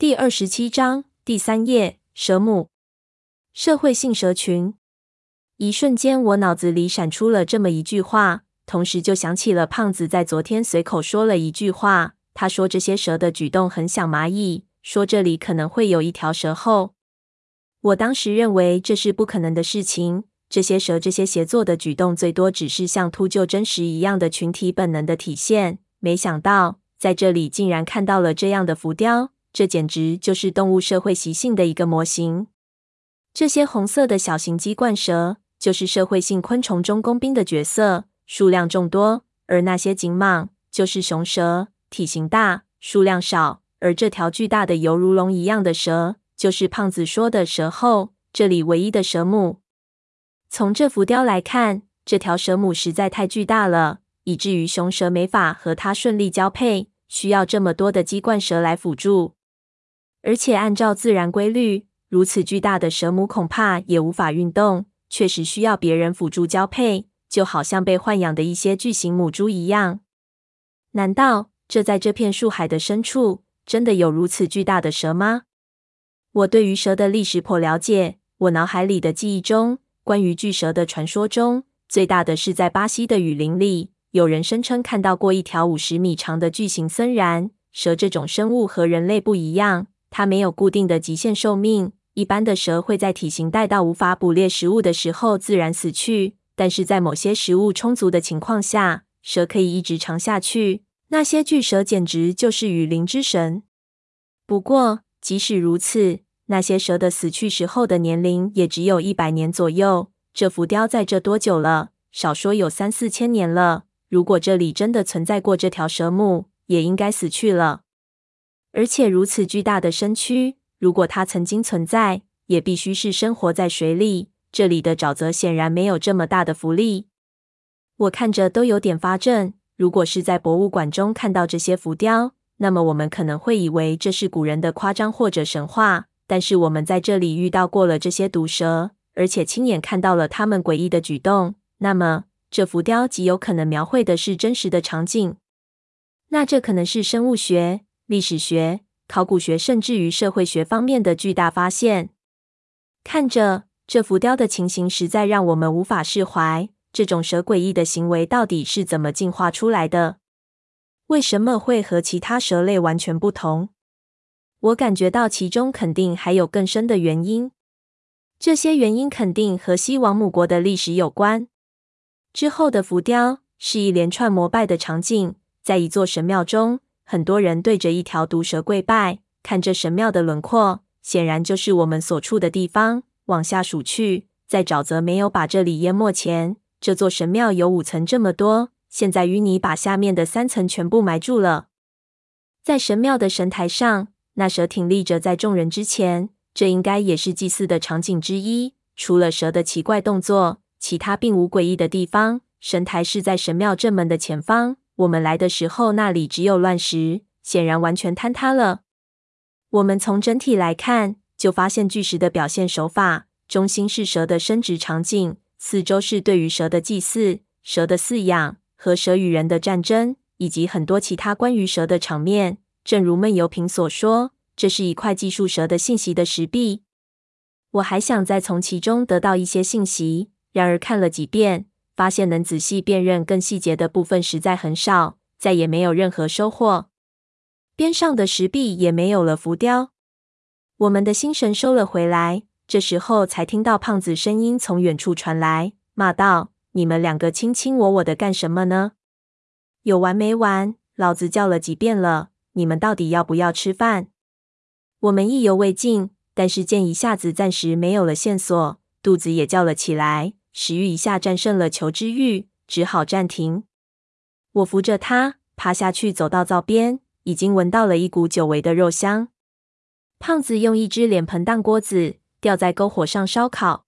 第二十七章第三页，蛇母。社会性蛇群。一瞬间，我脑子里闪出了这么一句话，同时就想起了胖子在昨天随口说了一句话。他说这些蛇的举动很像蚂蚁，说这里可能会有一条蛇后。我当时认为这是不可能的事情。这些蛇这些协作的举动，最多只是像秃鹫真实一样的群体本能的体现。没想到在这里竟然看到了这样的浮雕，这简直就是动物社会习性的一个模型。这些红色的小型鸡冠蛇，就是社会性昆虫中工兵的角色，数量众多；而那些颈蟒，就是雄蛇，体型大，数量少。而这条巨大的犹如龙一样的蛇，就是胖子说的蛇后，这里唯一的蛇母。从这浮雕来看，这条蛇母实在太巨大了，以至于雄蛇没法和它顺利交配，需要这么多的鸡冠蛇来辅助。而且按照自然规律，如此巨大的蛇母恐怕也无法运动，确实需要别人辅助交配，就好像被豢养的一些巨型母猪一样。难道这在这片树海的深处，真的有如此巨大的蛇吗？我对于蛇的历史颇了解，我脑海里的记忆中。关于巨蛇的传说中，最大的是在巴西的雨林里，有人声称看到过一条五十米长的巨型森蚺蛇。这种生物和人类不一样，它没有固定的极限寿命。一般的蛇会在体型大到无法捕猎食物的时候自然死去，但是在某些食物充足的情况下，蛇可以一直长下去。那些巨蛇简直就是雨林之神。不过，即使如此，那些蛇的死去时候的年龄也只有一百年左右。这浮雕在这多久了？少说有三四千年了。如果这里真的存在过这条蛇母，也应该死去了。而且如此巨大的身躯，如果它曾经存在，也必须是生活在水里。这里的沼泽显然没有这么大的浮力。我看着都有点发怔。如果是在博物馆中看到这些浮雕，那么我们可能会以为这是古人的夸张或者神话。但是我们在这里遇到过了这些毒蛇，而且亲眼看到了它们诡异的举动，那么这浮雕极有可能描绘的是真实的场景。那这可能是生物学、历史学、考古学，甚至于社会学方面的巨大发现。看着这浮雕的情形，实在让我们无法释怀。这种蛇诡异的行为到底是怎么进化出来的？为什么会和其他蛇类完全不同？我感觉到其中肯定还有更深的原因，这些原因肯定和西王母国的历史有关。之后的浮雕是一连串膜拜的场景，在一座神庙中，很多人对着一条毒蛇跪拜，看着神庙的轮廓，显然就是我们所处的地方。往下数去，在沼泽没有把这里淹没前，这座神庙有五层这么多，现在淤泥把下面的三层全部埋住了。在神庙的神台上。那蛇挺立着在众人之前，这应该也是祭祀的场景之一。除了蛇的奇怪动作，其他并无诡异的地方。神台是在神庙正门的前方。我们来的时候，那里只有乱石，显然完全坍塌了。我们从整体来看，就发现巨石的表现手法，中心是蛇的生殖场景，四周是对于蛇的祭祀、蛇的饲养和蛇与人的战争，以及很多其他关于蛇的场面。正如闷油瓶所说，这是一块记述蛇的信息的石壁。我还想再从其中得到一些信息，然而看了几遍，发现能仔细辨认更细节的部分实在很少，再也没有任何收获。边上的石壁也没有了浮雕。我们的心神收了回来，这时候才听到胖子声音从远处传来，骂道：“你们两个卿卿我我的干什么呢？有完没完？老子叫了几遍了。”你们到底要不要吃饭？我们意犹未尽，但是见一下子暂时没有了线索，肚子也叫了起来，食欲一下战胜了求知欲，只好暂停。我扶着他爬下去，走到灶边，已经闻到了一股久违的肉香。胖子用一只脸盆当锅子，吊在篝火上烧烤。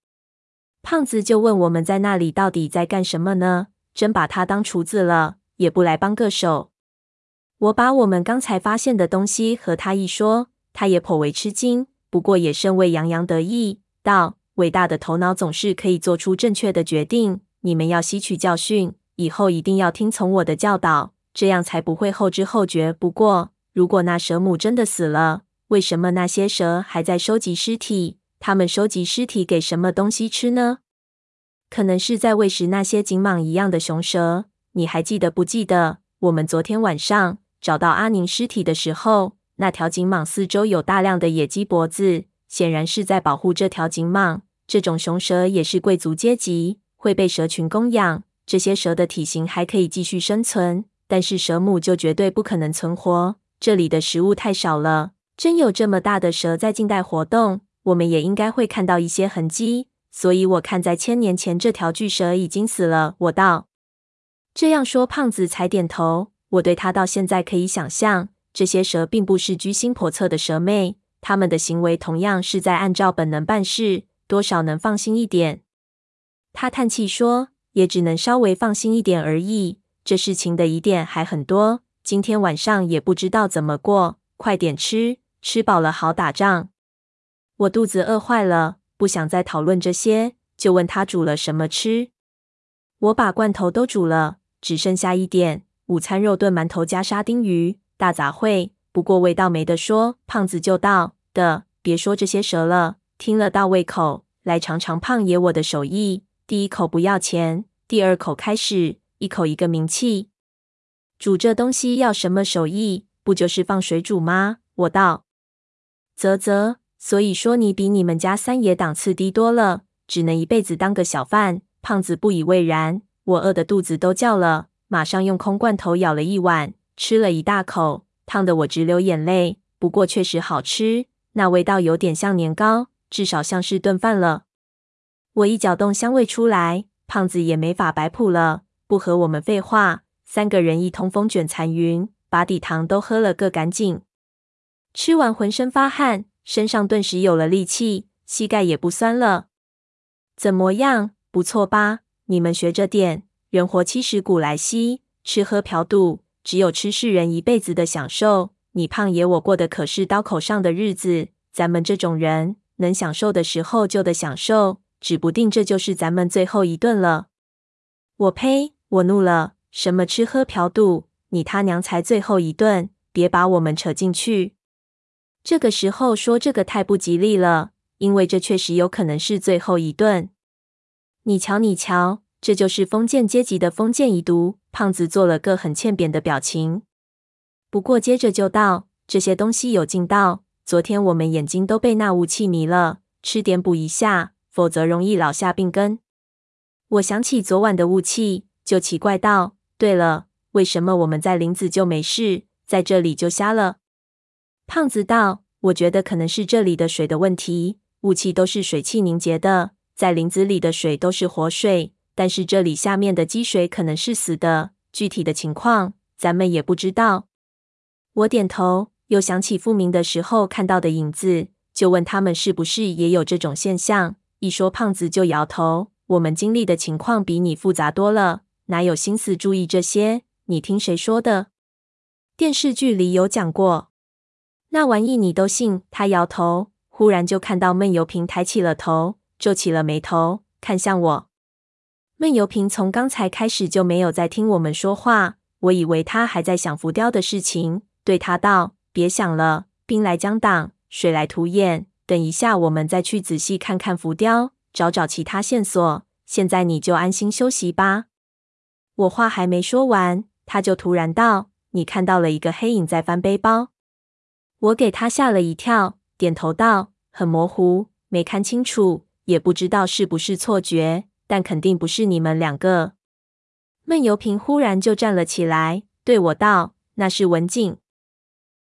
胖子就问我们在那里到底在干什么呢？真把他当厨子了，也不来帮个手。我把我们刚才发现的东西和他一说，他也颇为吃惊，不过也甚为洋洋得意，道：“伟大的头脑总是可以做出正确的决定。你们要吸取教训，以后一定要听从我的教导，这样才不会后知后觉。不过，如果那蛇母真的死了，为什么那些蛇还在收集尸体？它们收集尸体给什么东西吃呢？可能是在喂食那些锦蟒一样的雄蛇。你还记得不记得我们昨天晚上找到阿宁尸体的时候，那条锦蟒四周有大量的野鸡脖子，显然是在保护这条景蟒。这种雄蛇也是贵族阶级，会被蛇群供养。这些蛇的体型还可以继续生存，但是蛇母就绝对不可能存活。这里的食物太少了。真有这么大的蛇在近代活动，我们也应该会看到一些痕迹。所以我看在千年前这条巨蛇已经死了。我道。这样说，胖子才点头。我对他到现在可以想象，这些蛇并不是居心叵测的蛇妹，他们的行为同样是在按照本能办事，多少能放心一点。他叹气说：“也只能稍微放心一点而已。这事情的疑点还很多，今天晚上也不知道怎么过。快点吃，吃饱了好打仗。”我肚子饿坏了，不想再讨论这些，就问他煮了什么吃。我把罐头都煮了。只剩下一点午餐肉炖馒头加沙丁鱼，大杂烩。不过味道没得说。胖子就道的，别说这些蛇了，听了倒胃口。来尝尝胖爷我的手艺，第一口不要钱，第二口开始，一口一个名气。煮这东西要什么手艺？不就是放水煮吗？我道。啧啧，所以说你比你们家三爷档次低多了，只能一辈子当个小贩。胖子不以为然。我饿得肚子都叫了，马上用空罐头舀了一碗，吃了一大口，烫得我直流眼泪。不过确实好吃，那味道有点像年糕，至少像是炖饭了。我一搅动香味出来，胖子也没法摆谱了，不和我们废话，三个人一通风卷残云，把底汤都喝了个干净。吃完浑身发汗，身上顿时有了力气，膝盖也不酸了。怎么样？不错吧？你们学着点，人活七十古来稀，吃喝嫖赌，只有吃是人一辈子的享受。你胖爷我过的可是刀口上的日子，咱们这种人能享受的时候就得享受，指不定这就是咱们最后一顿了。我呸！我怒了，什么吃喝嫖赌？你他娘才最后一顿，别把我们扯进去。这个时候说这个太不吉利了，因为这确实有可能是最后一顿。你瞧，你瞧，这就是封建阶级的封建遗毒。胖子做了个很欠扁的表情，不过接着就道：“这些东西有劲道，昨天我们眼睛都被那雾气迷了，吃点补一下，否则容易老下病根。”我想起昨晚的雾气，就奇怪道：“对了，为什么我们在林子就没事，在这里就瞎了？”胖子道：“我觉得可能是这里的水的问题，雾气都是水汽凝结的。”在林子里的水都是活水，但是这里下面的积水可能是死的。具体的情况咱们也不知道。我点头，又想起复明的时候看到的影子，就问他们是不是也有这种现象。一说胖子就摇头。我们经历的情况比你复杂多了，哪有心思注意这些？你听谁说的？电视剧里有讲过。那玩意你都信？他摇头，忽然就看到闷油瓶抬起了头。皱起了眉头，看向我。闷油瓶从刚才开始就没有在听我们说话，我以为他还在想浮雕的事情，对他道：“别想了，兵来将挡，水来土掩。等一下，我们再去仔细看看浮雕，找找其他线索。现在你就安心休息吧。”我话还没说完，他就突然道：“你看到了一个黑影在翻背包。”我给他吓了一跳，点头道：“很模糊，没看清楚。”也不知道是不是错觉，但肯定不是你们两个。闷油瓶忽然就站了起来，对我道：“那是文静。”